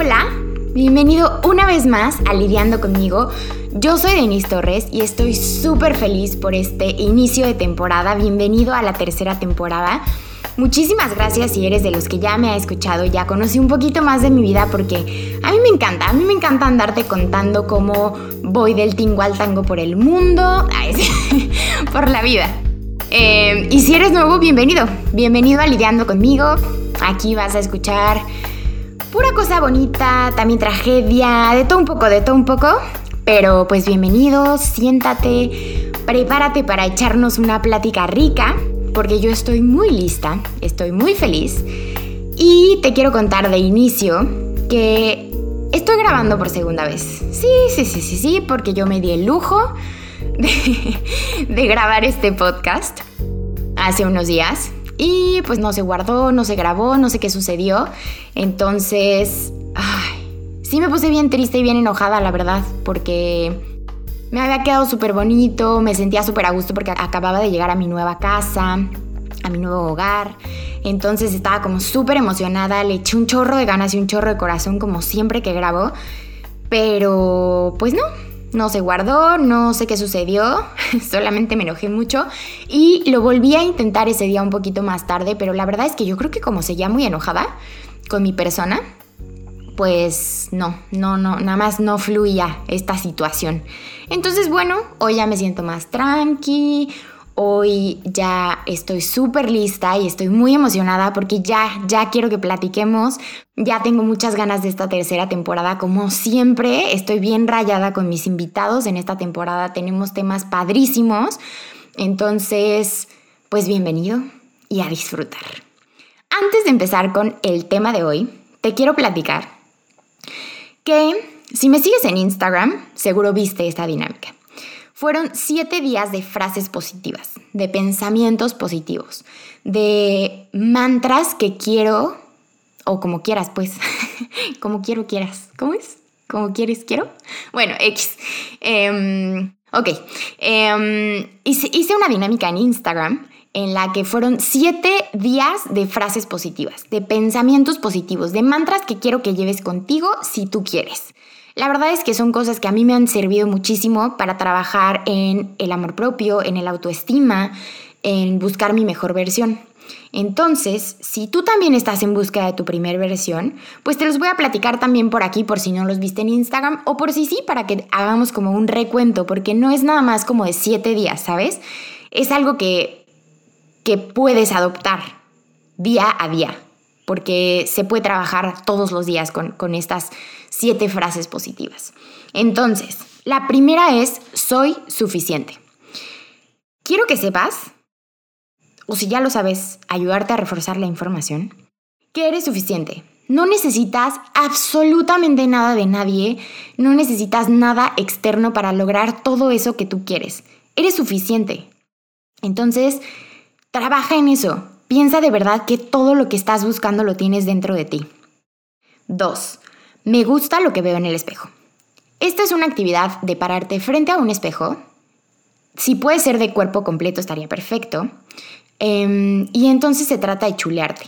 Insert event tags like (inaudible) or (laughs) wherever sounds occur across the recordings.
Hola, bienvenido una vez más a Lidiando conmigo. Yo soy Denise Torres y estoy súper feliz por este inicio de temporada. Bienvenido a la tercera temporada. Muchísimas gracias si eres de los que ya me ha escuchado, ya conocí un poquito más de mi vida porque a mí me encanta, a mí me encanta andarte contando cómo voy del tingo al tango por el mundo, (laughs) por la vida. Eh, y si eres nuevo, bienvenido, bienvenido a Lidiando conmigo. Aquí vas a escuchar pura cosa bonita, también tragedia, de todo un poco, de todo un poco. Pero pues bienvenido, siéntate, prepárate para echarnos una plática rica, porque yo estoy muy lista, estoy muy feliz. Y te quiero contar de inicio que estoy grabando por segunda vez. Sí, sí, sí, sí, sí, porque yo me di el lujo de (laughs) grabar este podcast hace unos días y pues no se guardó, no se grabó, no sé qué sucedió. Entonces, ay, sí me puse bien triste y bien enojada, la verdad, porque me había quedado súper bonito, me sentía súper a gusto porque acababa de llegar a mi nueva casa, a mi nuevo hogar. Entonces estaba como súper emocionada, le eché un chorro de ganas y un chorro de corazón como siempre que grabo. Pero pues no, no se guardó, no sé qué sucedió, (laughs) solamente me enojé mucho y lo volví a intentar ese día un poquito más tarde, pero la verdad es que yo creo que como seguía muy enojada con mi persona, pues no, no, no, nada más no fluía esta situación. Entonces, bueno, hoy ya me siento más tranqui, Hoy ya estoy súper lista y estoy muy emocionada porque ya, ya quiero que platiquemos. Ya tengo muchas ganas de esta tercera temporada. Como siempre, estoy bien rayada con mis invitados en esta temporada. Tenemos temas padrísimos. Entonces, pues bienvenido y a disfrutar. Antes de empezar con el tema de hoy, te quiero platicar que si me sigues en Instagram, seguro viste esta dinámica. Fueron siete días de frases positivas, de pensamientos positivos, de mantras que quiero, o como quieras, pues, (laughs) como quiero, quieras. ¿Cómo es? Como quieres, quiero. Bueno, X. Em, ok. Em, hice, hice una dinámica en Instagram en la que fueron siete días de frases positivas, de pensamientos positivos, de mantras que quiero que lleves contigo si tú quieres. La verdad es que son cosas que a mí me han servido muchísimo para trabajar en el amor propio, en el autoestima, en buscar mi mejor versión. Entonces, si tú también estás en búsqueda de tu primer versión, pues te los voy a platicar también por aquí por si no los viste en Instagram o por si sí, para que hagamos como un recuento, porque no es nada más como de siete días, ¿sabes? Es algo que, que puedes adoptar día a día, porque se puede trabajar todos los días con, estas siete frases positivas. Entonces, la primera es, soy suficiente. Quiero que sepas, o si ya lo sabes, ayudarte a reforzar la información, que eres suficiente. No necesitas absolutamente nada de nadie, no necesitas nada externo para lograr todo eso que tú quieres. Eres suficiente. Entonces, trabaja en eso. Piensa de verdad que todo lo que estás buscando lo tienes dentro de ti. Dos, me gusta lo que veo en el espejo. Esta es una actividad de pararte frente a un espejo. Si puede ser de cuerpo completo estaría perfecto. Em, y entonces se trata de chulearte.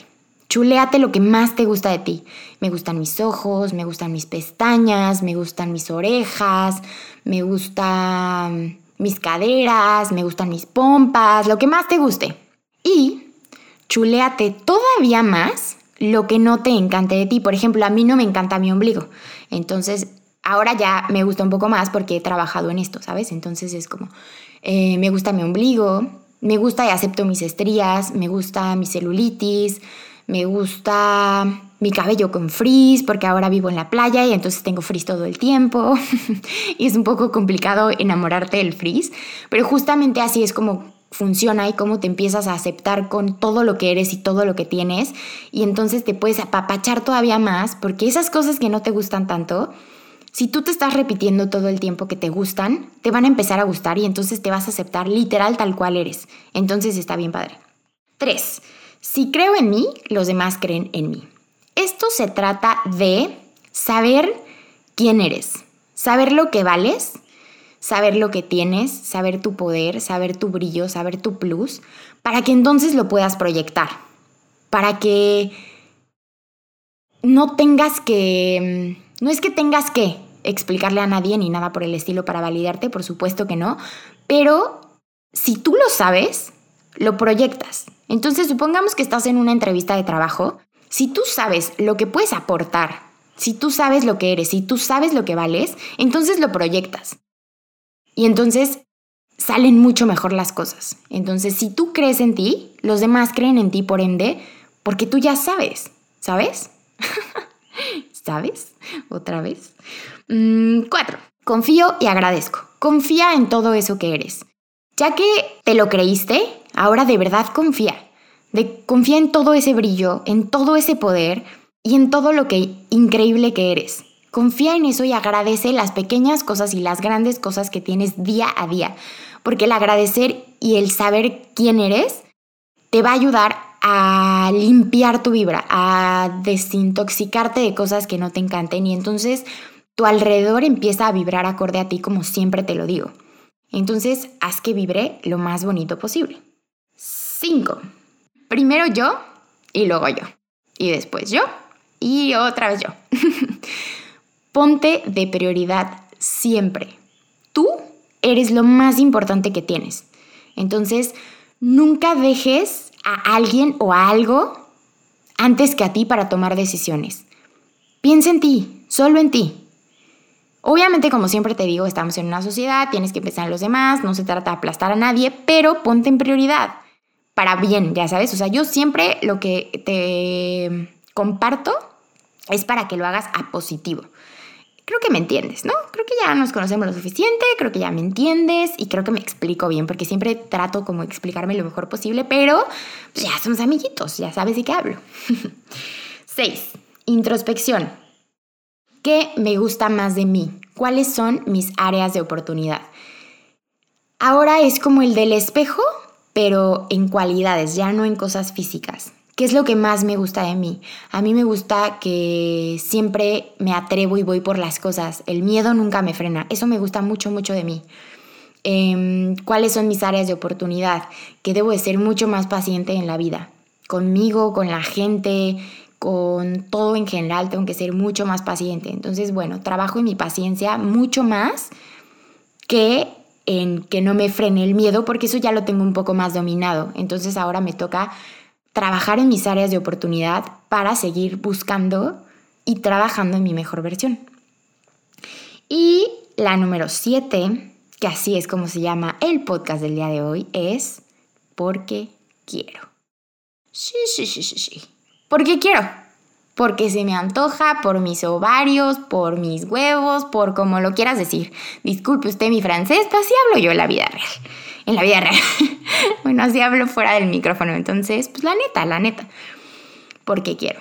Chuleate lo que más te gusta de ti. Me gustan mis ojos, me gustan mis pestañas, me gustan mis orejas, me gustan mis caderas, me gustan mis pompas, lo que más te guste. Y chuleate todavía más lo que no te encante de ti. Por ejemplo, a mí no me encanta mi ombligo. Entonces, ahora ya me gusta un poco más porque he trabajado en esto, ¿sabes? Entonces es como, eh, me gusta mi ombligo, me gusta y acepto mis estrías, me gusta mi celulitis, me gusta mi cabello con frizz porque ahora vivo en la playa y entonces tengo frizz todo el tiempo (laughs) y es un poco complicado enamorarte del frizz, pero justamente así es como funciona y cómo te empiezas a aceptar con todo lo que eres y todo lo que tienes y entonces te puedes apapachar todavía más porque esas cosas que no te gustan tanto, si tú te estás repitiendo todo el tiempo que te gustan, te van a empezar a gustar y entonces te vas a aceptar literal tal cual eres. Entonces está bien padre. 3. Si creo en mí, los demás creen en mí. Esto se trata de saber quién eres, saber lo que vales saber lo que tienes, saber tu poder, saber tu brillo, saber tu plus, para que entonces lo puedas proyectar, para que no tengas que, mm, no es que tengas que explicarle a nadie ni nada por el estilo para validarte, por supuesto que no, pero si tú lo sabes, lo proyectas. Entonces, supongamos que estás en una entrevista de trabajo, si tú sabes lo que puedes aportar, si tú sabes lo que eres, si tú sabes lo que vales, entonces lo proyectas. Y entonces salen mucho mejor las cosas. Entonces, si tú crees en ti, los demás creen en ti, por ende, porque tú ya sabes, ¿sabes? (laughs) ¿Sabes? Otra vez. Mm, cuatro. Confío y agradezco. Confía en todo eso que eres. Ya que te lo creíste, ahora de verdad confía. De, confía en todo ese brillo, en todo ese poder y en todo lo que increíble que eres. Confía en eso y agradece las pequeñas cosas y las grandes cosas que tienes día a día. Porque el agradecer y el saber quién eres te va a ayudar a limpiar tu vibra, a desintoxicarte de cosas que no te encanten y entonces tu alrededor empieza a vibrar acorde a ti como siempre te lo digo. Entonces, haz que vibre lo más bonito posible. 5. Primero yo y luego yo. Y después yo y otra vez yo. (laughs) Ponte de prioridad siempre. Tú eres lo más importante que tienes. Entonces, nunca dejes a alguien o a algo antes que a ti para tomar decisiones. Piensa en ti, solo en ti. Obviamente, como siempre te digo, estamos en una sociedad, tienes que pensar en los demás, no se trata de aplastar a nadie, pero ponte en prioridad. Para bien, ya sabes. O sea, yo siempre lo que te comparto es para que lo hagas a positivo. Creo que me entiendes, ¿no? Creo que ya nos conocemos lo suficiente, creo que ya me entiendes y creo que me explico bien, porque siempre trato como explicarme lo mejor posible, pero pues, ya somos amiguitos, ya sabes de qué hablo. (laughs) 6. Introspección. ¿Qué me gusta más de mí? ¿Cuáles son mis áreas de oportunidad? Ahora es como el del espejo, pero en cualidades, ya no en cosas físicas. ¿Qué es lo que más me gusta de mí? A mí me gusta que siempre me atrevo y voy por las cosas. El miedo nunca me frena. Eso me gusta mucho, mucho de mí. Em, ¿Cuáles son mis áreas de oportunidad? Que debo de ser mucho más paciente en la vida. Conmigo, con la gente, con todo en general, tengo que ser mucho más paciente. Entonces, bueno, trabajo en mi paciencia mucho más que en que no me frene el miedo, porque eso ya lo tengo un poco más dominado. Entonces ahora me toca trabajar en mis áreas de oportunidad para seguir buscando y trabajando en mi mejor versión. Y la número 7, que así es como se llama el podcast del día de hoy, es porque quiero. Sí, sí, sí, sí, sí. Porque quiero. Porque se me antoja por mis ovarios, por mis huevos, por como lo quieras decir. Disculpe usted mi francés, pero así hablo yo en la vida real en la vida real. (laughs) bueno, así hablo fuera del micrófono. Entonces, pues la neta, la neta. Porque quiero.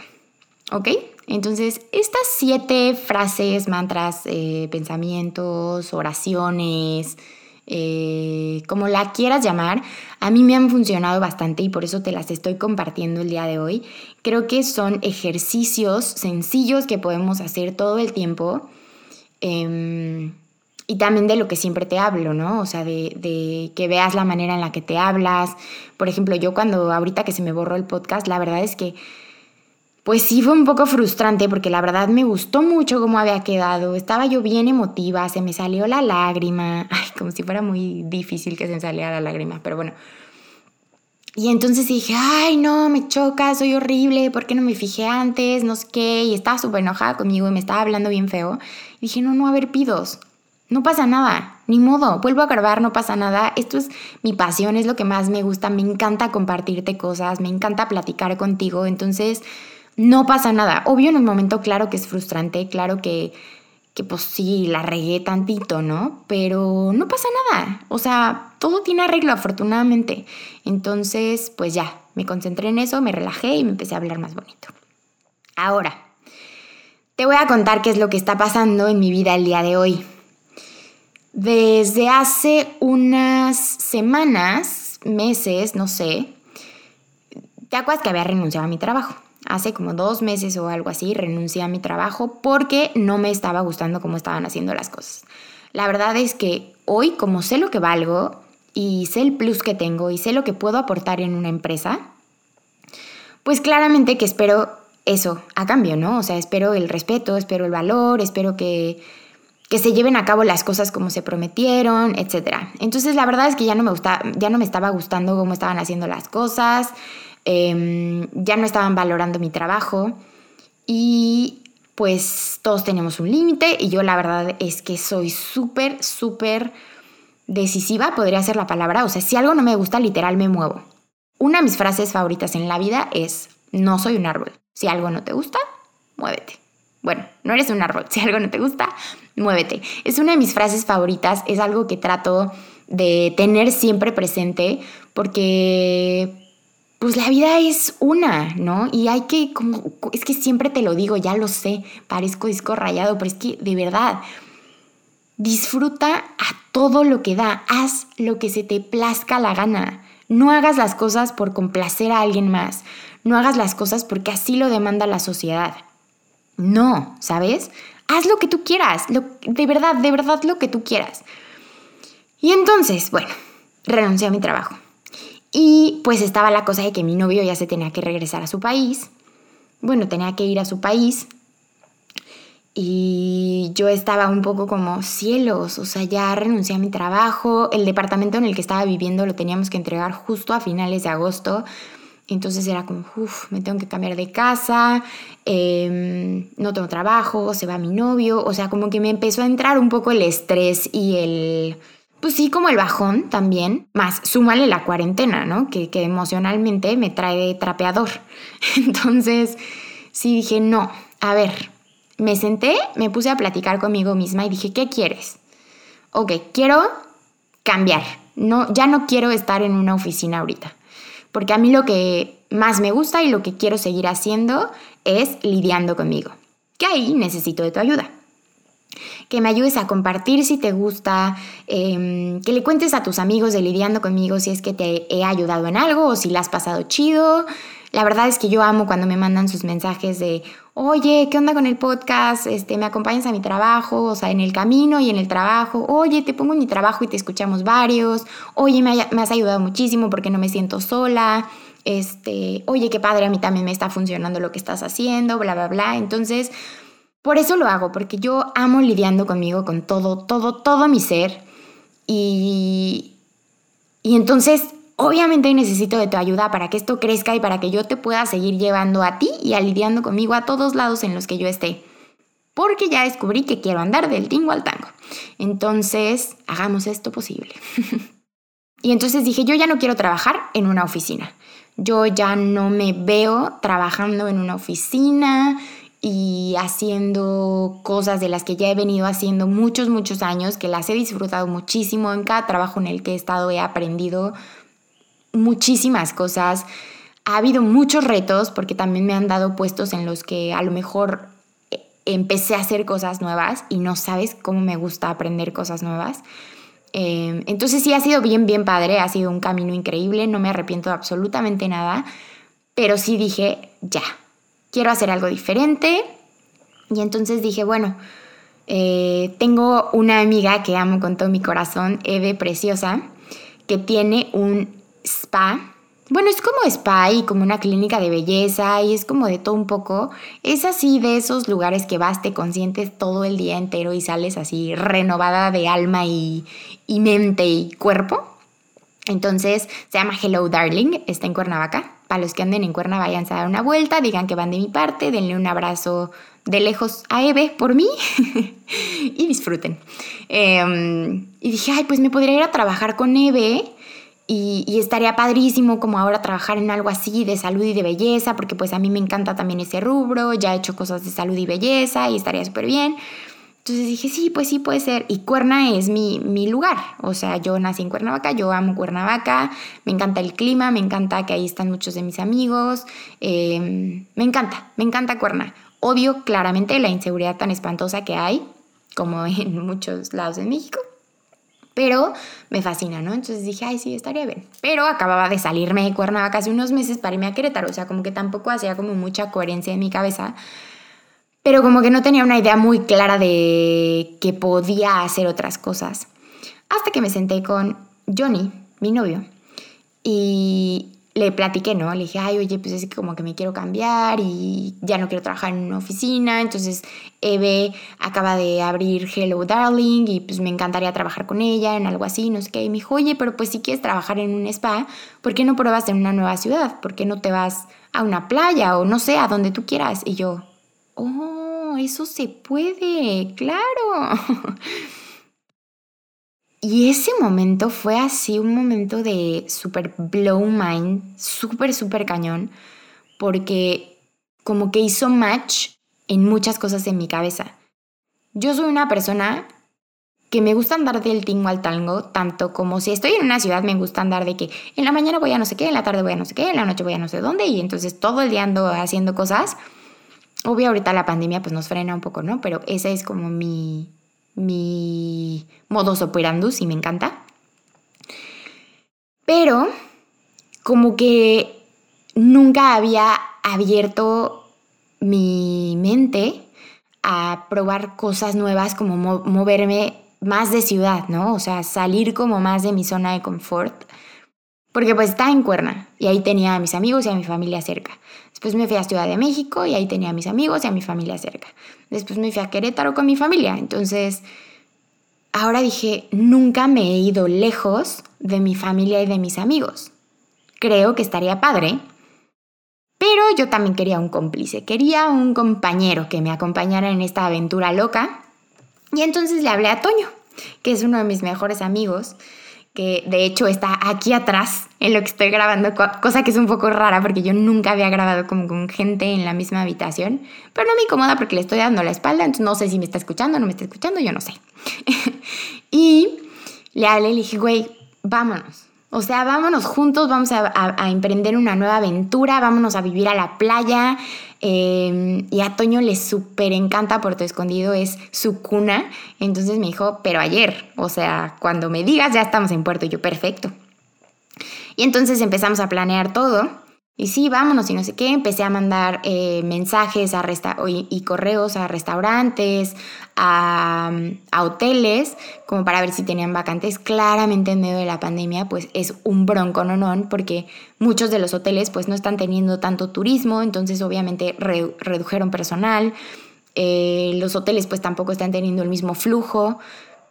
¿Ok? Entonces, estas siete frases, mantras, eh, pensamientos, oraciones, eh, como la quieras llamar, a mí me han funcionado bastante y por eso te las estoy compartiendo el día de hoy. Creo que son ejercicios sencillos que podemos hacer todo el tiempo. Em, y también de lo que siempre te hablo, ¿no? O sea, de, que veas la manera en la que te hablas. Por ejemplo, yo cuando ahorita que se me borró el podcast, la verdad es que, pues sí fue un poco frustrante porque la verdad me gustó mucho cómo había quedado. Estaba yo bien emotiva, se me salió la lágrima. (laughs) Ay, como si fuera muy difícil que se me saliera la lágrima, pero bueno. Y entonces dije, ay, no, me choca, soy horrible, ¿por qué no me fijé antes? No sé qué. Y estaba súper enojada conmigo y me estaba hablando bien feo. Y dije, no, no, a ver, pidos no pasa nada, ni modo, vuelvo a grabar, no pasa nada. Esto es mi pasión, es lo que más me gusta, me encanta compartirte cosas, me encanta platicar contigo, entonces no pasa nada. Obvio en un momento claro que es frustrante, claro que, que pues sí, la regué tantito, ¿no? Pero no pasa nada, o sea, todo tiene arreglo afortunadamente. Entonces, pues ya, me concentré en eso, me relajé y me empecé a hablar más bonito. Ahora, te voy a contar qué es lo que está pasando en mi vida el día de hoy. Desde hace unas semanas, meses, no sé, te acuerdas que había renunciado a mi trabajo. Hace como dos meses o algo así renuncié a mi trabajo porque no me estaba gustando cómo estaban haciendo las cosas. La verdad es que hoy, como sé lo que valgo y sé el plus que tengo y sé lo que puedo aportar en una empresa, pues claramente que espero eso a cambio, ¿no? O sea, espero el respeto, espero el valor, espero que, que se lleven a cabo las cosas como se prometieron, etc. Entonces la verdad es que ya no me, gusta, ya no me estaba gustando cómo estaban haciendo las cosas, em, ya no estaban valorando mi trabajo y pues todos tenemos un límite y yo la verdad es que soy súper, súper decisiva, podría ser la palabra. O sea, si algo no me gusta, literal me muevo. Una de mis frases favoritas en la vida es, no soy un árbol. Si algo no te gusta, muévete. Bueno, no eres un árbol. (laughs) Si algo no te gusta, muévete. Es una de mis frases favoritas, es algo que trato de tener siempre presente porque pues la vida es una, ¿no? Y hay que, como, es que siempre te lo digo, ya lo sé, parezco disco rayado, pero es que de verdad, disfruta a todo lo que da, haz lo que se te plazca la gana. No hagas las cosas por complacer a alguien más, no hagas las cosas porque así lo demanda la sociedad. No, ¿sabes? Haz lo que tú quieras, de verdad, de verdad lo que tú quieras. Y entonces, bueno, renuncié a mi trabajo. Y pues estaba la cosa de que mi novio ya se tenía que regresar a su país. Bueno, tenía que ir a su país. Y yo estaba un poco como cielos, o sea, ya renuncié a mi trabajo. El departamento en el que estaba viviendo lo teníamos que entregar justo a finales de agosto. Entonces era como, uff, me tengo que cambiar de casa, em, no tengo trabajo, se va mi novio. O sea, como que me empezó a entrar un poco el estrés y el pues sí, como el bajón también, más súmale la cuarentena, ¿no? Que, emocionalmente me trae trapeador. (laughs) Entonces, sí dije, no, a ver, me senté, me puse a platicar conmigo misma y dije, ¿qué quieres? Ok, quiero cambiar. No, ya no quiero estar en una oficina ahorita. Porque a mí lo que más me gusta y lo que quiero seguir haciendo es lidiando conmigo. Que ahí necesito de tu ayuda que me ayudes a compartir si te gusta, em, que le cuentes a tus amigos de lidiando conmigo si es que te he ayudado en algo o si la has pasado chido. La verdad es que yo amo cuando me mandan sus mensajes de, oye, ¿qué onda con el podcast? Este, me acompañas a mi trabajo, o sea, en el camino y en el trabajo. Oye, te pongo en mi trabajo y te escuchamos varios. Oye, me, me has ayudado muchísimo porque no me siento sola. Este, oye, qué padre, a mí también me está funcionando lo que estás haciendo, bla, bla, bla. Entonces, por eso lo hago, porque yo amo lidiando conmigo, con todo, todo, todo mi ser. Y, y entonces, obviamente necesito de tu ayuda para que esto crezca y para que yo te pueda seguir llevando a ti y a lidiando conmigo a todos lados en los que yo esté. Porque ya descubrí que quiero andar del tingo al tango. Entonces, hagamos esto posible. (laughs) y entonces dije, yo ya no quiero trabajar en una oficina. Yo ya no me veo trabajando en una oficina, y haciendo cosas de las que ya he venido haciendo muchos, muchos años, que las he disfrutado muchísimo. En cada trabajo en el que he estado he aprendido muchísimas cosas. Ha habido muchos retos porque también me han dado puestos en los que a lo mejor eh, empecé a hacer cosas nuevas y no sabes cómo me gusta aprender cosas nuevas. Em, entonces sí ha sido bien, bien padre, ha sido un camino increíble, no me arrepiento de absolutamente nada, pero sí dije, ya, quiero hacer algo diferente. Y entonces dije, bueno, eh, tengo una amiga que amo con todo mi corazón, Eve Preciosa, que tiene un spa. Bueno, es como spa y como una clínica de belleza y es como de todo un poco. Es así de esos lugares que vas, te consientes todo el día entero y sales así renovada de alma y, y mente y cuerpo. Entonces se llama Hello Darling, está en Cuernavaca. Para los que anden en Cuerna, váyanse a dar una vuelta, digan que van de mi parte, denle un abrazo de lejos a Eve por mí (laughs) y disfruten. Em, y dije, ay, pues me podría ir a trabajar con Eve y, estaría padrísimo como ahora trabajar en algo así de salud y de belleza, porque pues a mí me encanta también ese rubro, ya he hecho cosas de salud y belleza y estaría súper bien. Entonces dije, sí, pues sí puede ser. Y Cuerna es mi, mi, lugar. O sea, yo nací en Cuernavaca, yo amo Cuernavaca, me encanta el clima, me encanta que ahí están muchos de mis amigos. Em, me encanta, me encanta Cuerna. Odio claramente la inseguridad tan espantosa que hay, como en (laughs) muchos lados de México. Pero me fascina, ¿no? Entonces dije, ay, sí, estaría bien. Pero acababa de salirme de Cuernavaca hace unos meses para irme a Querétaro. O sea, como que tampoco hacía como mucha coherencia en mi cabeza pero como que no tenía una idea muy clara de que podía hacer otras cosas. Hasta que me senté con Johnny, mi novio, y le platiqué, ¿no? Le dije, ay, oye, pues es que como que me quiero cambiar y ya no quiero trabajar en una oficina. Entonces, Eve acaba de abrir Hello Darling y pues me encantaría trabajar con ella en algo así, no sé qué. Y me dijo, oye, pero pues si quieres trabajar en un spa, ¿por qué no pruebas en una nueva ciudad? ¿Por qué no te vas a una playa o no sé, a donde tú quieras? Y yo, oh, eso se puede, claro. (laughs) Y ese momento fue así un momento de super blow mind, súper, súper cañón, porque como que hizo match en muchas cosas en mi cabeza. Yo soy una persona que me gusta andar del tingo al tango, tanto como si estoy en una ciudad me gusta andar de que en la mañana voy a no sé qué, en la tarde voy a no sé qué, en la noche voy a no sé dónde, y entonces todo el día ando haciendo cosas. Obvio ahorita la pandemia pues nos frena un poco, ¿no? Pero esa es como mi, mi modus operandus y me encanta. Pero como que nunca había abierto mi mente a probar cosas nuevas como moverme más de ciudad, ¿no? O sea, salir como más de mi zona de confort. Porque pues estaba en Cuerna y ahí tenía a mis amigos y a mi familia cerca. Después me fui a Ciudad de México y ahí tenía a mis amigos y a mi familia cerca. Después me fui a Querétaro con mi familia. Entonces, ahora dije, nunca me he ido lejos de mi familia y de mis amigos. Creo que estaría padre. Pero yo también quería un cómplice, quería un compañero que me acompañara en esta aventura loca. Y entonces le hablé a Toño, que es uno de mis mejores amigos que de hecho está aquí atrás en lo que estoy grabando, cosa que es un poco rara porque yo nunca había grabado como con gente en la misma habitación, pero no me incomoda porque le estoy dando la espalda, entonces no sé si me está escuchando no me está escuchando, yo no sé. (laughs) y le hablé y dije, güey, vámonos. O sea, vámonos juntos, vamos a, emprender una nueva aventura, vámonos a vivir a la playa. Em, y a Toño le súper encanta Puerto Escondido, es su cuna. Entonces me dijo, pero ayer, o sea, cuando me digas ya estamos en Puerto, yo perfecto. Y entonces empezamos a planear todo. Y sí, vámonos y no sé qué. Empecé a mandar eh, mensajes a y, correos a restaurantes, a, hoteles, como para ver si tenían vacantes. Claramente en medio de la pandemia, pues es un bronco no porque muchos de los hoteles pues no están teniendo tanto turismo, entonces obviamente redujeron personal. Eh, los hoteles pues tampoco están teniendo el mismo flujo.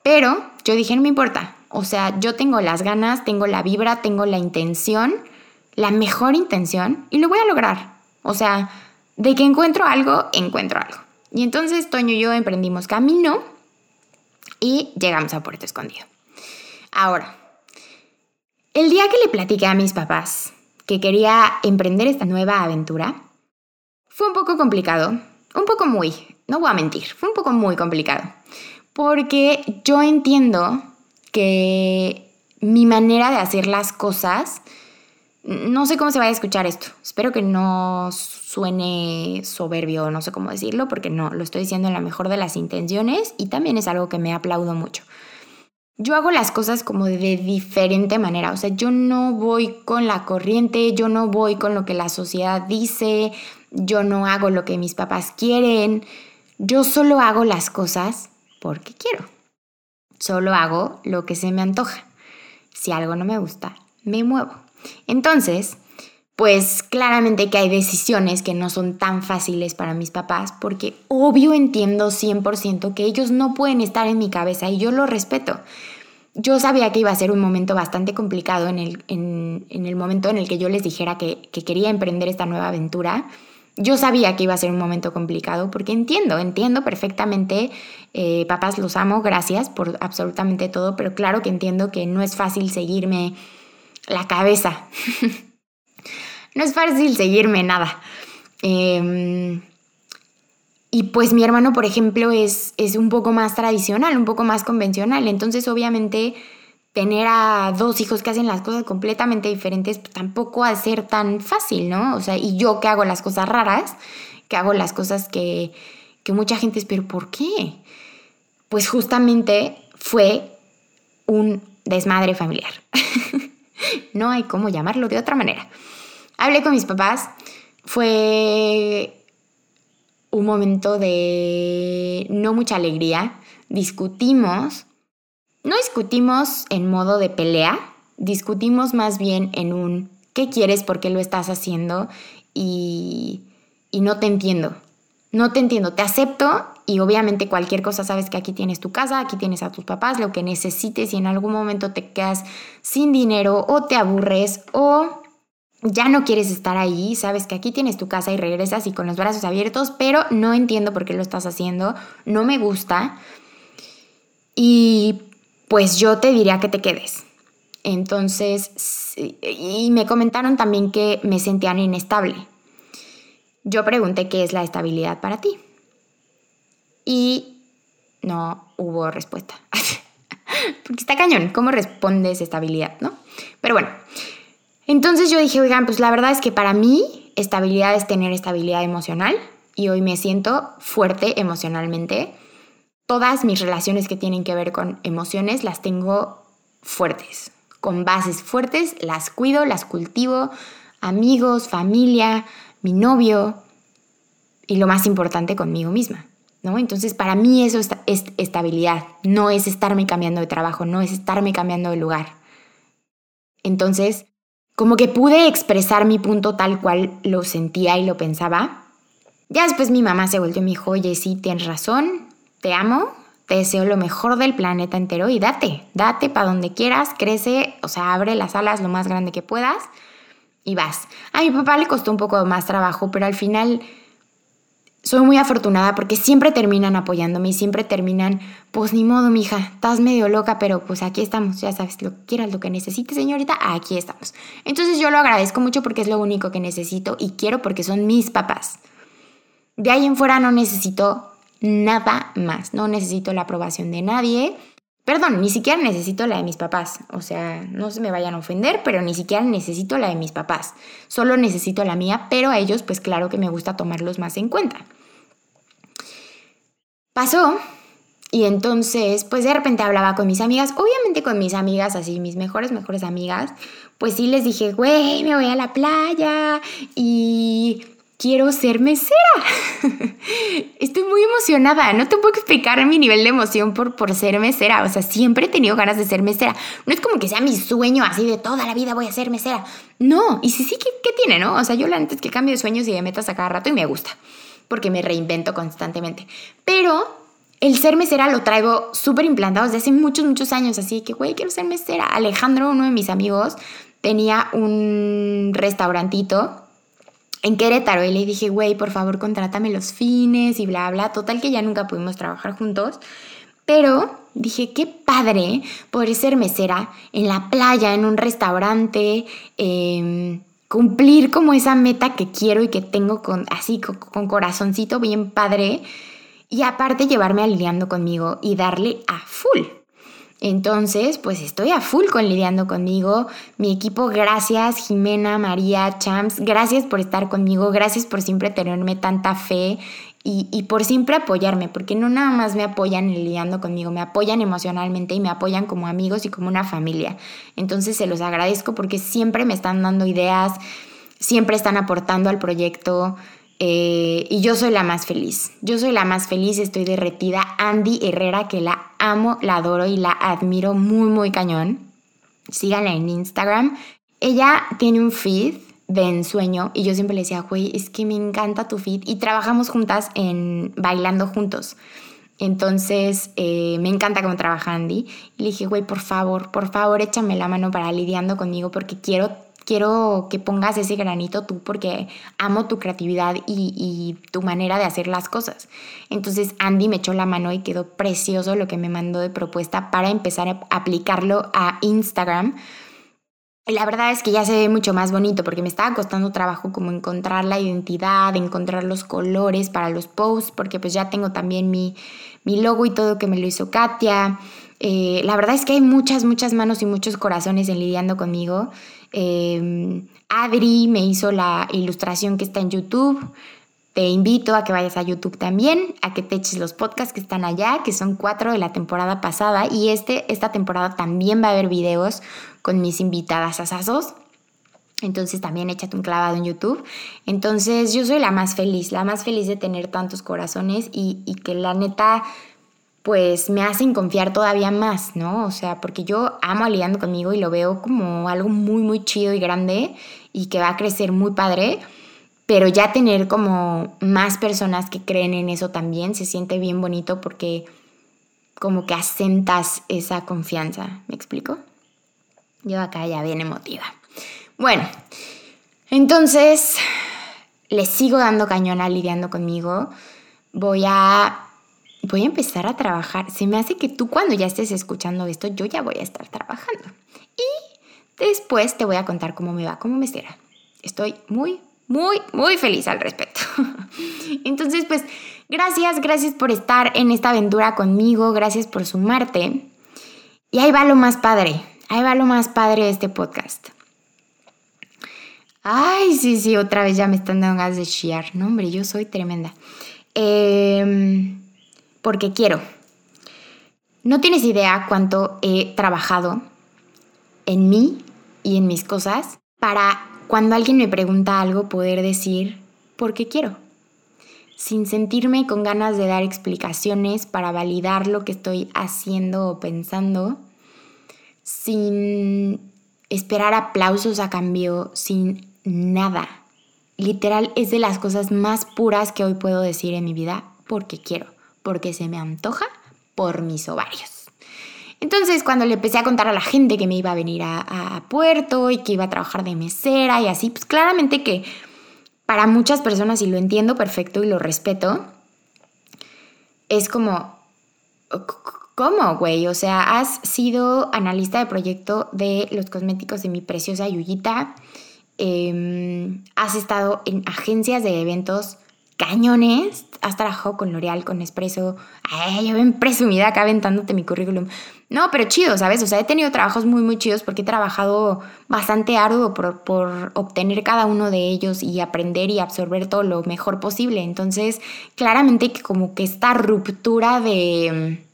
Pero yo dije, no me importa. O sea, yo tengo las ganas, tengo la vibra, tengo la intención la mejor intención y lo voy a lograr. O sea, de que encuentro algo, encuentro algo. Y entonces Toño y yo emprendimos camino y llegamos a Puerto Escondido. Ahora, el día que le platiqué a mis papás que quería emprender esta nueva aventura, fue un poco complicado, un poco muy, no voy a mentir, fue un poco muy complicado, porque yo entiendo que mi manera de hacer las cosas no sé cómo se va a escuchar esto. Espero que no suene soberbio, no sé cómo decirlo, porque no, lo estoy diciendo en la mejor de las intenciones y también es algo que me aplaudo mucho. Yo hago las cosas como de diferente manera, o sea, yo no voy con la corriente, yo no voy con lo que la sociedad dice, yo no hago lo que mis papás quieren, yo solo hago las cosas porque quiero. Solo hago lo que se me antoja. Si algo no me gusta, me muevo. Entonces, pues claramente que hay decisiones que no son tan fáciles para mis papás porque obvio entiendo 100% que ellos no pueden estar en mi cabeza y yo lo respeto. Yo sabía que iba a ser un momento bastante complicado en el, en, el momento en el que yo les dijera que, quería emprender esta nueva aventura. Yo sabía que iba a ser un momento complicado porque entiendo, entiendo perfectamente, eh, papás los amo, gracias por absolutamente todo, pero claro que entiendo que no es fácil seguirme la cabeza. (laughs) no es fácil seguirme nada. Em, y pues mi hermano, por ejemplo, es, es un poco más tradicional, un poco más convencional. Entonces, obviamente, tener a dos hijos que hacen las cosas completamente diferentes pues, tampoco va a ser tan fácil, ¿no? O sea, y yo que hago las cosas raras, que hago las cosas que, que mucha gente es, pero ¿por qué? Pues justamente fue un desmadre familiar. (laughs) no hay cómo llamarlo de otra manera. Hablé con mis papás, fue un momento de no mucha alegría, discutimos, no discutimos en modo de pelea, discutimos más bien en un qué quieres, por qué lo estás haciendo y, y no te entiendo. No te entiendo, te acepto y obviamente cualquier cosa sabes que aquí tienes tu casa, aquí tienes a tus papás, lo que necesites y en algún momento te quedas sin dinero o te aburres o ya no quieres estar ahí, sabes que aquí tienes tu casa y regresas y con los brazos abiertos, pero no entiendo por qué lo estás haciendo, no me gusta y pues yo te diría que te quedes. Entonces, y me comentaron también que me sentían inestable. Yo pregunté qué es la estabilidad para ti. Y no hubo respuesta. (laughs) Porque está cañón, ¿cómo respondes estabilidad, no? Pero bueno, entonces yo dije, oigan, pues la verdad es que para mí estabilidad es tener estabilidad emocional y hoy me siento fuerte emocionalmente. Todas mis relaciones que tienen que ver con emociones las tengo fuertes, con bases fuertes, las cuido, las cultivo, amigos, familia, mi novio y lo más importante conmigo misma. Entonces, para mí eso es estabilidad, no es estarme cambiando de trabajo, no es estarme cambiando de lugar. Entonces, como que pude expresar mi punto tal cual lo sentía y lo pensaba. Ya después mi mamá se volvió y me dijo, oye, sí, tienes razón, te amo, te deseo lo mejor del planeta entero y date, date para donde quieras, crece, o sea, abre las alas lo más grande que puedas y vas. A mi papá le costó un poco más trabajo, pero al final soy muy afortunada porque siempre terminan apoyándome y siempre terminan, pues ni modo, mija, estás medio loca, pero pues aquí estamos, ya sabes, lo que quieras, lo que necesites, señorita, aquí estamos. Entonces yo lo agradezco mucho porque es lo único que necesito y quiero porque son mis papás. De ahí en fuera no necesito nada más, no necesito la aprobación de nadie, Perdón, ni siquiera necesito la de mis papás. O sea, no se me vayan a ofender, pero ni siquiera necesito la de mis papás. Solo necesito la mía, pero a ellos pues claro que me gusta tomarlos más en cuenta. Pasó y entonces pues de repente hablaba con mis amigas, obviamente con mis amigas, así mis mejores, mejores amigas, pues sí les dije, güey, me voy a la playa y quiero ser mesera. (laughs) Estoy muy emocionada. No te puedo explicar mi nivel de emoción por, por ser mesera. O sea, siempre he tenido ganas de ser mesera. No es como que sea mi sueño así de toda la vida voy a ser mesera. No. Y sí, sí, ¿qué, qué tiene, no? O sea, yo la neta es que cambio de sueños y de metas a cada rato y me gusta. Porque me reinvento constantemente. Pero el ser mesera lo traigo súper implantado desde hace muchos, muchos años. Así que, güey, quiero ser mesera. Alejandro, uno de mis amigos, tenía un restaurantito en Querétaro y le dije, güey, por favor, contrátame los fines y bla, bla. Total que ya nunca pudimos trabajar juntos. Pero dije, qué padre poder ser mesera en la playa, en un restaurante, em, cumplir como esa meta que quiero y que tengo con, así, con, con corazoncito bien padre. Y aparte llevarme a Liliando conmigo y darle a full. Entonces, pues estoy a full con lidiando conmigo. Mi equipo, gracias, Jimena, María, Champs, gracias por estar conmigo, gracias por siempre tenerme tanta fe y, por siempre apoyarme, porque no nada más me apoyan lidiando conmigo, me apoyan emocionalmente y me apoyan como amigos y como una familia. Entonces se los agradezco porque siempre me están dando ideas, siempre están aportando al proyecto. Eh, y yo soy la más feliz. Yo soy la más feliz, estoy derretida. Andy Herrera, que la amo, la adoro y la admiro muy, muy cañón. Síganla en Instagram. Ella tiene un feed de ensueño y yo siempre le decía, güey, es que me encanta tu feed y trabajamos juntas en bailando juntos. Entonces, eh, me encanta cómo trabaja Andy. Y le dije, güey, por favor, por favor, échame la mano para lidiando conmigo porque quiero quiero que pongas ese granito tú porque amo tu creatividad y, tu manera de hacer las cosas. Entonces Andy me echó la mano y quedó precioso lo que me mandó de propuesta para empezar a aplicarlo a Instagram. La verdad es que ya se ve mucho más bonito porque me estaba costando trabajo como encontrar la identidad, encontrar los colores para los posts, porque pues ya tengo también mi, mi logo y todo que me lo hizo Katia. Eh, la verdad es que hay muchas, muchas manos y muchos corazones en lidiando conmigo. Em, Adri me hizo la ilustración que está en YouTube. Te invito a que vayas a YouTube también, a que te eches los podcasts que están allá, que son cuatro de la temporada pasada. Y este, esta temporada también va a haber videos con mis invitadas asasos. Entonces también échate un clavado en YouTube. Entonces yo soy la más feliz, la más feliz de tener tantos corazones y, y que la neta pues me hacen confiar todavía más, ¿no? O sea, porque yo amo a lidiando conmigo y lo veo como algo muy, muy chido y grande y que va a crecer muy padre, pero ya tener como más personas que creen en eso también se siente bien bonito porque como que asentas esa confianza, ¿me explico? Yo acá ya bien emotiva. Bueno, entonces le sigo dando cañón a lidiando conmigo. Voy a voy a empezar a trabajar. Se me hace que tú cuando ya estés escuchando esto, yo ya voy a estar trabajando. Y después te voy a contar cómo me va, cómo me será. Estoy muy, muy, muy feliz al respecto. (laughs) Entonces, pues, gracias, gracias por estar en esta aventura conmigo, gracias por sumarte. Y ahí va lo más padre, ahí va lo más padre de este podcast. Ay, sí, sí, otra vez ya me están dando ganas de chiar. No, hombre, yo soy tremenda. Eh, porque quiero. No tienes idea cuánto he trabajado en mí y en mis cosas para cuando alguien me pregunta algo poder decir porque quiero, sin sentirme con ganas de dar explicaciones para validar lo que estoy haciendo o pensando, sin esperar aplausos a cambio, sin nada. Literal es de las cosas más puras que hoy puedo decir en mi vida porque quiero porque se me antoja por mis ovarios. Entonces, cuando le empecé a contar a la gente que me iba a venir a, Puerto y que iba a trabajar de mesera y así, pues claramente que para muchas personas, y lo entiendo perfecto y lo respeto, es como, ¿cómo, güey? O sea, has sido analista de proyecto de los cosméticos de mi preciosa Yuyita, em, has estado en agencias de eventos cañones. Has trabajado con L'Oreal, con Espresso. Ay, yo ven presumida acá aventándote mi currículum. No, pero chido, ¿sabes? O sea, he tenido trabajos muy, muy chidos porque he trabajado bastante arduo por, por obtener cada uno de ellos y aprender y absorber todo lo mejor posible. Entonces, claramente que como que esta ruptura de...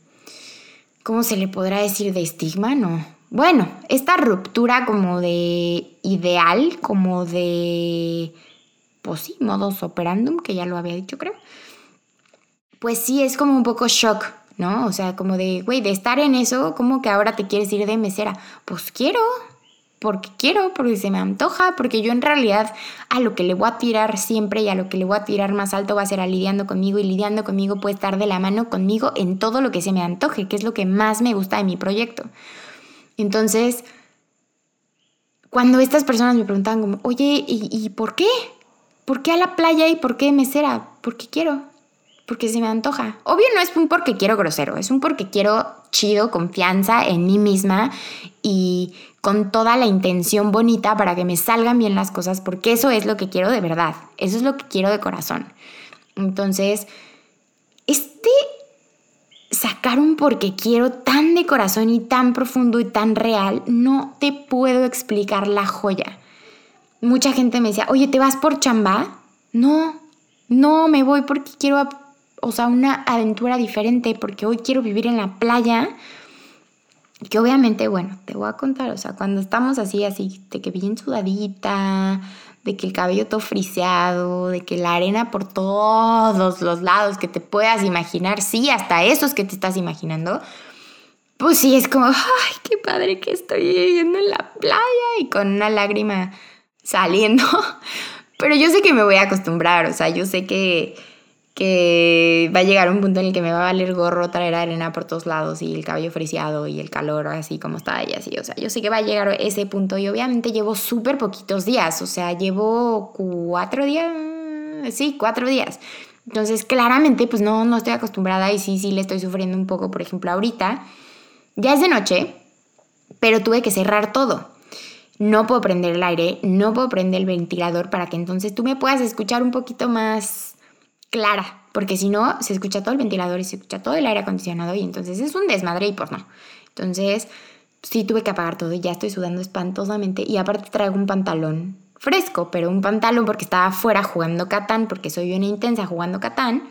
¿Cómo se le podrá decir? De estigma, ¿no? Bueno, esta ruptura como de ideal, como de pues sí, modus operandum, que ya lo había dicho, creo. Pues sí, es como un poco shock, ¿no? O sea, como de, güey, de estar en eso, como que ahora te quieres ir de mesera. Pues quiero, porque quiero, porque se me antoja, porque yo en realidad a lo que le voy a tirar siempre y a lo que le voy a tirar más alto va a ser a lidiando conmigo y lidiando conmigo puede estar de la mano conmigo en todo lo que se me antoje, que es lo que más me gusta de mi proyecto. Entonces, cuando estas personas me preguntaban como, oye, ¿y, ¿y por qué? ¿Por qué a la playa y por qué mesera? Porque quiero, porque se me antoja. Obvio no es un porque quiero grosero, es un porque quiero chido, confianza en mí misma y con toda la intención bonita para que me salgan bien las cosas, porque eso es lo que quiero de verdad, eso es lo que quiero de corazón. Entonces, este sacar un porque quiero tan de corazón y tan profundo y tan real, no te puedo explicar la joya mucha gente me decía, oye, ¿te vas por chamba? No, no, me voy porque quiero, o sea, una aventura diferente, porque hoy quiero vivir en la playa. Que obviamente, bueno, te voy a contar, o sea, cuando estamos así, así, de que bien sudadita, de que el cabello todo friseado, de que la arena por todos los lados que te puedas imaginar, sí, hasta esos que te estás imaginando, pues sí, es como, ay, qué padre que estoy viviendo en la playa y con una lágrima saliendo, (laughs) pero yo sé que me voy a acostumbrar, o sea, yo sé que, que va a llegar un punto en el que me va a valer gorro traer arena por todos lados y el cabello friseado y el calor así como está y así, o sea, yo sé que va a llegar ese punto y obviamente llevo súper poquitos días, o sea, llevo cuatro días, sí, cuatro días. Entonces, claramente, pues no, no estoy acostumbrada y sí, sí le estoy sufriendo un poco, por ejemplo, ahorita. Ya es de noche, pero tuve que cerrar todo no puedo prender el aire, no puedo prender el ventilador para que entonces tú me puedas escuchar un poquito más clara, porque si no, se escucha todo el ventilador y se escucha todo el aire acondicionado y entonces es un desmadre y pues no. Entonces, sí tuve que apagar todo y ya estoy sudando espantosamente y aparte traigo un pantalón fresco, pero un pantalón porque estaba afuera jugando Catán, porque soy una intensa jugando Catán.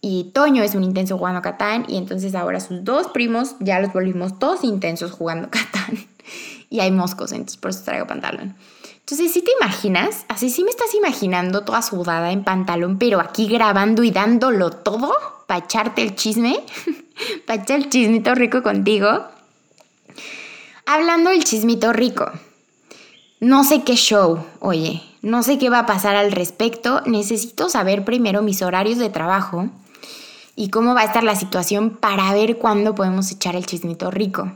Y Toño es un intenso jugando Catán y entonces ahora sus dos primos ya los volvimos todos intensos jugando Catán y hay moscos, entonces por eso traigo pantalón. Entonces, si te imaginas, así sí me estás imaginando toda sudada en pantalón, pero aquí grabando y dándolo todo para echarte el chisme. (laughs) para echar el chismito rico contigo. Hablando del chismito rico. No sé qué show, oye, no sé qué va a pasar al respecto. Necesito saber primero mis horarios de trabajo y cómo va a estar la situación para ver cuándo podemos echar el chismito rico.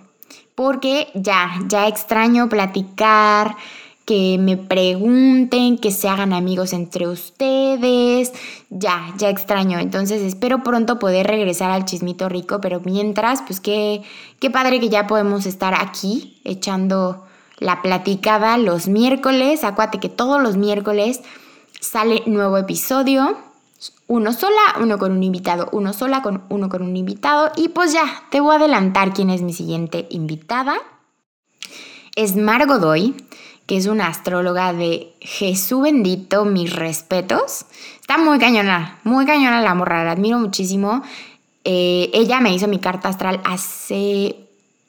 Porque ya, ya extraño platicar, que me pregunten, que se hagan amigos entre ustedes. Ya, ya extraño. Entonces espero pronto poder regresar al chismito rico, pero mientras, pues qué, qué padre que ya podemos estar aquí echando la platicada los miércoles. Acuérdate que todos los miércoles sale nuevo episodio. Uno sola, uno con un invitado, uno sola, con uno con un invitado. Y pues ya, te voy a adelantar quién es mi siguiente invitada. Es Mar Godoy que es una astróloga de Jesús bendito, mis respetos. Está muy cañona, muy cañona la morra, la admiro muchísimo. Eh, ella me hizo mi carta astral hace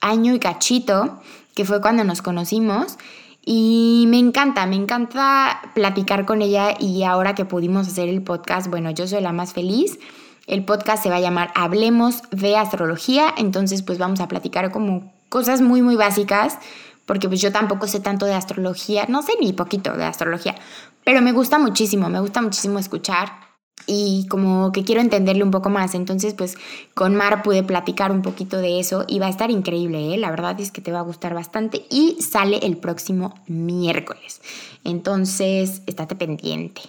año y cachito, que fue cuando nos conocimos. Y me encanta, me encanta platicar con ella y ahora que pudimos hacer el podcast, bueno, yo soy la más feliz. El podcast se va a llamar Hablemos de Astrología, entonces pues vamos a platicar como cosas muy, muy básicas, porque pues yo tampoco sé tanto de astrología, no sé ni poquito de astrología, pero me gusta muchísimo, me gusta muchísimo escuchar y como que quiero entenderle un poco más. Entonces, pues con Mar pude platicar un poquito de eso y va a estar increíble, ¿eh? la verdad es que te va a gustar bastante y sale el próximo miércoles. Entonces, estate pendiente.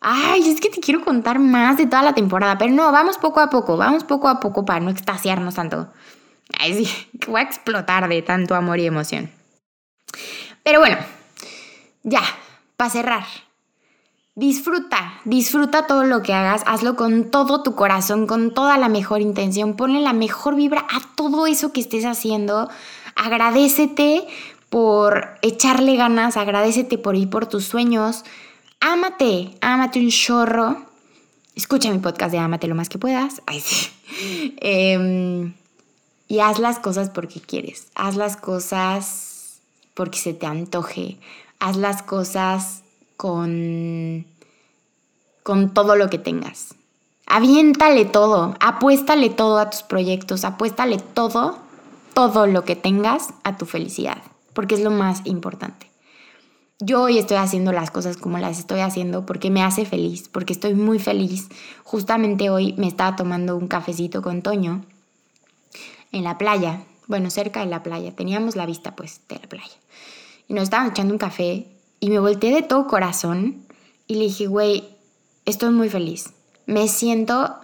Ay, es que te quiero contar más de toda la temporada, pero no, vamos poco a poco, vamos poco a poco para no extasiarnos tanto. Ay, sí, (laughs) voy a explotar de tanto amor y emoción. Pero bueno, ya, para cerrar. Disfruta, disfruta todo lo que hagas, hazlo con todo tu corazón, con toda la mejor intención, ponle la mejor vibra a todo eso que estés haciendo, agradecete por echarle ganas, agradecete por ir por tus sueños, ámate, ámate un chorro, escucha mi podcast de Ámate lo más que puedas, (laughs) ay sí, em, y haz las cosas porque quieres, haz las cosas porque se te antoje. Haz las cosas con, con todo lo que tengas. Aviéntale todo, apuéstale todo a tus proyectos, apuéstale todo, todo lo que tengas a tu felicidad, porque es lo más importante. Yo hoy estoy haciendo las cosas como las estoy haciendo porque me hace feliz, porque estoy muy feliz. Justamente hoy me estaba tomando un cafecito con Toño en la playa, bueno, cerca de la playa, teníamos la vista pues de la playa y nos estaban echando un café y me volteé de todo corazón y le dije, güey, estoy muy feliz. Me siento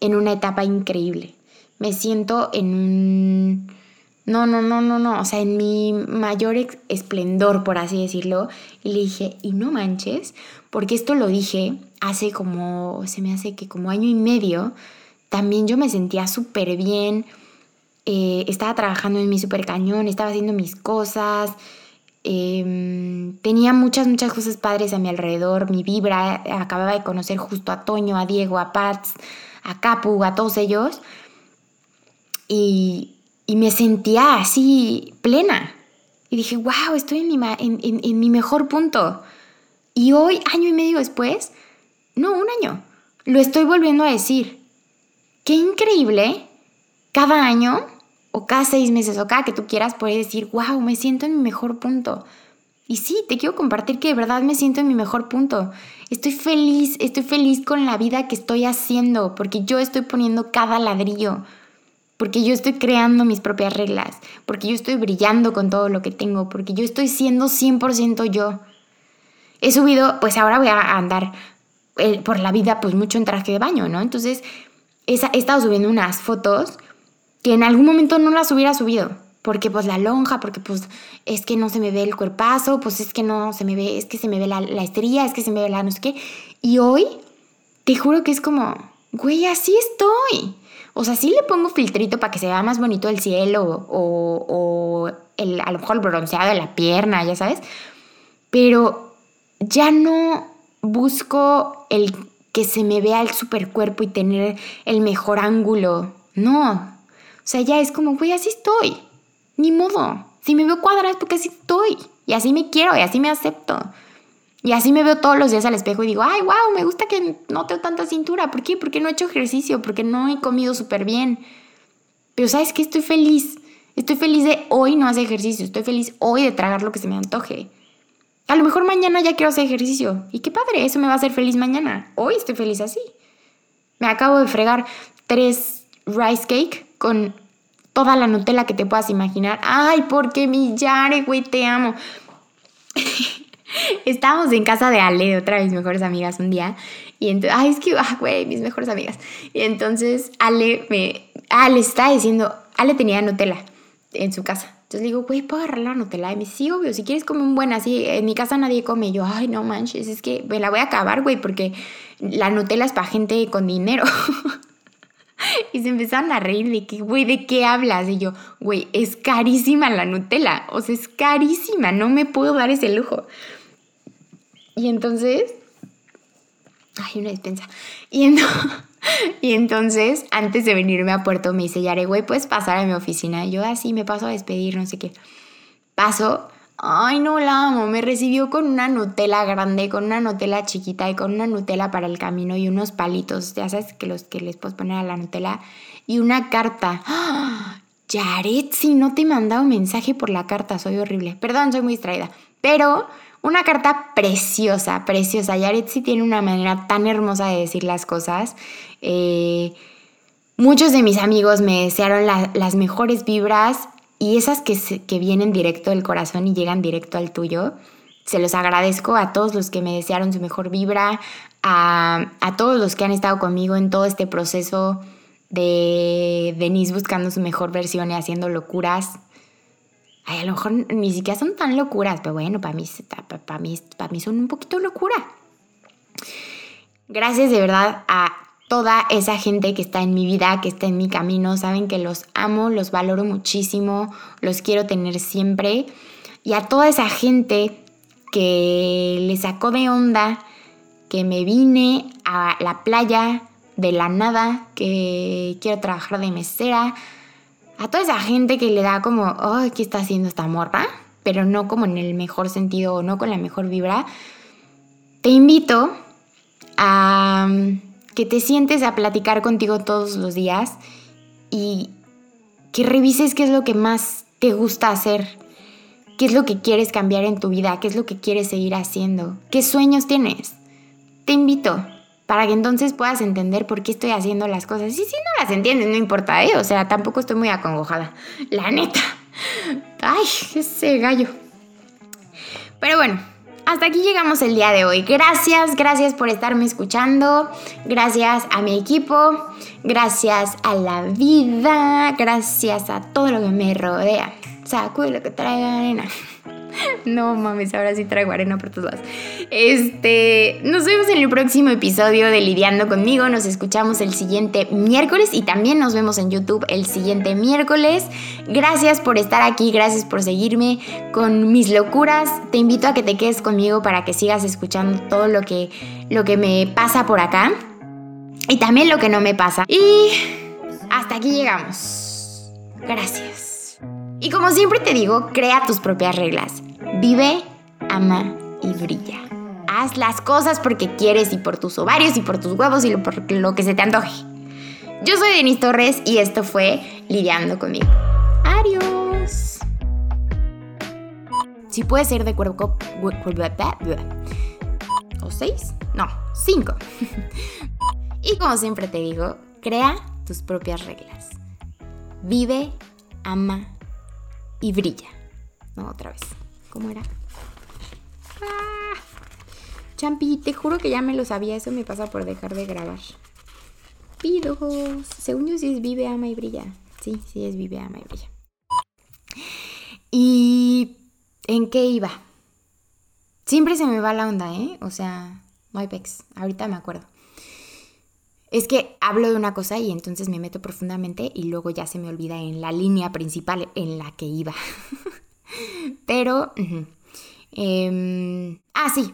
en una etapa increíble. Me siento en un... No, no, no, no, no. O sea, en mi mayor esplendor, por así decirlo. Y le dije, y no manches, porque esto lo dije hace como, se me hace que como año y medio. También yo me sentía súper bien. Eh, estaba trabajando en mi súper cañón, estaba haciendo mis cosas. Em, tenía muchas, muchas cosas padres a mi alrededor, mi vibra, acababa de conocer justo a Toño, a Diego, a Pats, a Capu, a todos ellos. Y, me sentía así plena. Y dije, wow, estoy en mi, en mi mejor punto. Y hoy, año y medio después, no, un año, lo estoy volviendo a decir. Qué increíble cada año o cada seis meses o cada que tú quieras puedes decir, wow, me siento en mi mejor punto. Y sí, te quiero compartir que de verdad me siento en mi mejor punto. Estoy feliz, estoy feliz con la vida que estoy haciendo, porque yo estoy poniendo cada ladrillo, porque yo estoy creando mis propias reglas, porque yo estoy brillando con todo lo que tengo, porque yo estoy siendo 100% yo. He subido, pues ahora voy a andar eh, por la vida pues mucho en traje de baño, ¿no? Entonces he estado subiendo unas fotos que en algún momento no las hubiera subido. Porque pues la lonja, porque pues es que no se me ve el cuerpazo, pues es que no se me ve, es que se me ve la, la estría, es que se me ve la no sé qué. Y hoy, te juro que es como, güey, así estoy. O sea, sí le pongo filtrito para que se vea más bonito el cielo o, o el, a lo mejor el bronceado de la pierna, ya sabes. Pero ya no busco el que se me vea el super cuerpo y tener el mejor ángulo. No, sea, ya es como, güey, así estoy. Ni modo. Si me veo cuadrada es porque así estoy. Y así me quiero y así me acepto. Y así me veo todos los días al espejo y digo, ay, wow, me gusta que no tengo tanta cintura. ¿Por qué? Porque no he hecho ejercicio, porque no he comido súper bien. Pero ¿sabes qué? Estoy feliz. Estoy feliz de hoy no hacer ejercicio. Estoy feliz hoy de tragar lo que se me antoje. A lo mejor mañana ya quiero hacer ejercicio. Y qué padre, eso me va a hacer feliz mañana. Hoy estoy feliz así. Me acabo de fregar tres rice cake con toda la Nutella que te puedas imaginar. Ay, porque mi Yare, güey, te amo. (laughs) Estábamos en casa de Ale, otra de mis mejores amigas, un día. Y entonces, ay, es que, ah, güey, mis mejores amigas. Y entonces Ale me, Ale está diciendo, Ale tenía Nutella en su casa. Entonces le digo, güey, ¿puedo agarrar la Nutella? Y me dice, sí, obvio, si quieres comer un buen así. En mi casa nadie come. Y yo, ay, no manches, es que me la voy a acabar, güey, porque la Nutella es para gente con dinero. (laughs) (laughs) y se empezaron a reír de que, güey, ¿de qué hablas? Y yo, güey, es carísima la Nutella. O sea, es carísima, no me puedo dar ese lujo. Y entonces, ay, una despensa. Y entonces... (laughs) Y entonces, antes de venirme a Puerto, me dice, Yare, güey, ¿puedes pasar a mi oficina? Y yo, así, ah, me paso a despedir, no sé qué. Paso, ay, no la amo, me recibió con una Nutella grande, con una Nutella chiquita y con una Nutella para el camino y unos palitos, ya sabes, que los que les puedes poner a la Nutella, y una carta. ¡Ah! Yaret, si no te he mandado mensaje por la carta, soy horrible. Perdón, soy muy distraída. Pero una carta preciosa, preciosa. Yaretsi tiene una manera tan hermosa de decir las cosas. Eh, muchos de mis amigos me desearon las mejores vibras y esas que, que vienen directo del corazón y llegan directo al tuyo. Se los agradezco a todos los que me desearon su mejor vibra, a, a todos los que han estado conmigo en todo este proceso de Denise buscando su mejor versión y haciendo locuras a lo mejor ni siquiera son tan locuras, pero bueno, para mí, para, mí, para mí son un poquito locura. Gracias de verdad a toda esa gente que está en mi vida, que está en mi camino. Saben que los amo, los valoro muchísimo, los quiero tener siempre. Y a toda esa gente que le sacó de onda, que me vine a la playa de la nada, que quiero trabajar de mesera, a toda esa gente que le da como, oh, ¿qué está haciendo esta morra? Pero no como en el mejor sentido o no con la mejor vibra, te invito a que te sientes a platicar contigo todos los días y que revises qué es lo que más te gusta hacer, qué es lo que quieres cambiar en tu vida, qué es lo que quieres seguir haciendo, qué sueños tienes. Te invito para que entonces puedas entender por qué estoy haciendo las cosas. Y si no las entiendes, no importa, ¿eh? O sea, tampoco estoy muy acongojada. La neta. Ay, ese gallo. Pero bueno, hasta aquí llegamos el día de hoy. Gracias, gracias por estarme escuchando. Gracias a mi equipo. Gracias a la vida. Gracias a todo lo que me rodea. Sacude lo que traiga arena. (laughs) No mames, ahora sí traigo arena por todos lados. Este, nos vemos en el próximo episodio de Lidiando conmigo. Nos escuchamos el siguiente miércoles y también nos vemos en YouTube el siguiente miércoles. Gracias por estar aquí, gracias por seguirme con mis locuras. Te invito a que te quedes conmigo para que sigas escuchando todo lo que, lo que me pasa por acá y también lo que no me pasa. Y hasta aquí llegamos. Gracias. Y como siempre te digo, crea tus propias reglas. Vive, ama y brilla. Haz las cosas porque quieres y por tus ovarios y por tus huevos y por lo que se te antoje. Yo soy Denise Torres y esto fue Lidiando conmigo. Adiós. Si puede ser de cuerpo... ¿O seis? No, cinco. (laughs) y como siempre te digo, crea tus propias reglas. Vive, ama y brilla. No, otra vez. ¿Cómo era? ¡Ah! Champi, te juro que ya me lo sabía. Eso me pasa por dejar de grabar. Pidos. Según yo sí es vive, ama y brilla. Sí, sí es vive, ama y brilla. ¿Y en qué iba? Siempre se me va la onda, ¿eh? O sea, no hay pex. Ahorita me acuerdo. Es que hablo de una cosa y entonces me meto profundamente y luego ya se me olvida en la línea principal en la que iba. (laughs) Pero... Em, ah, sí.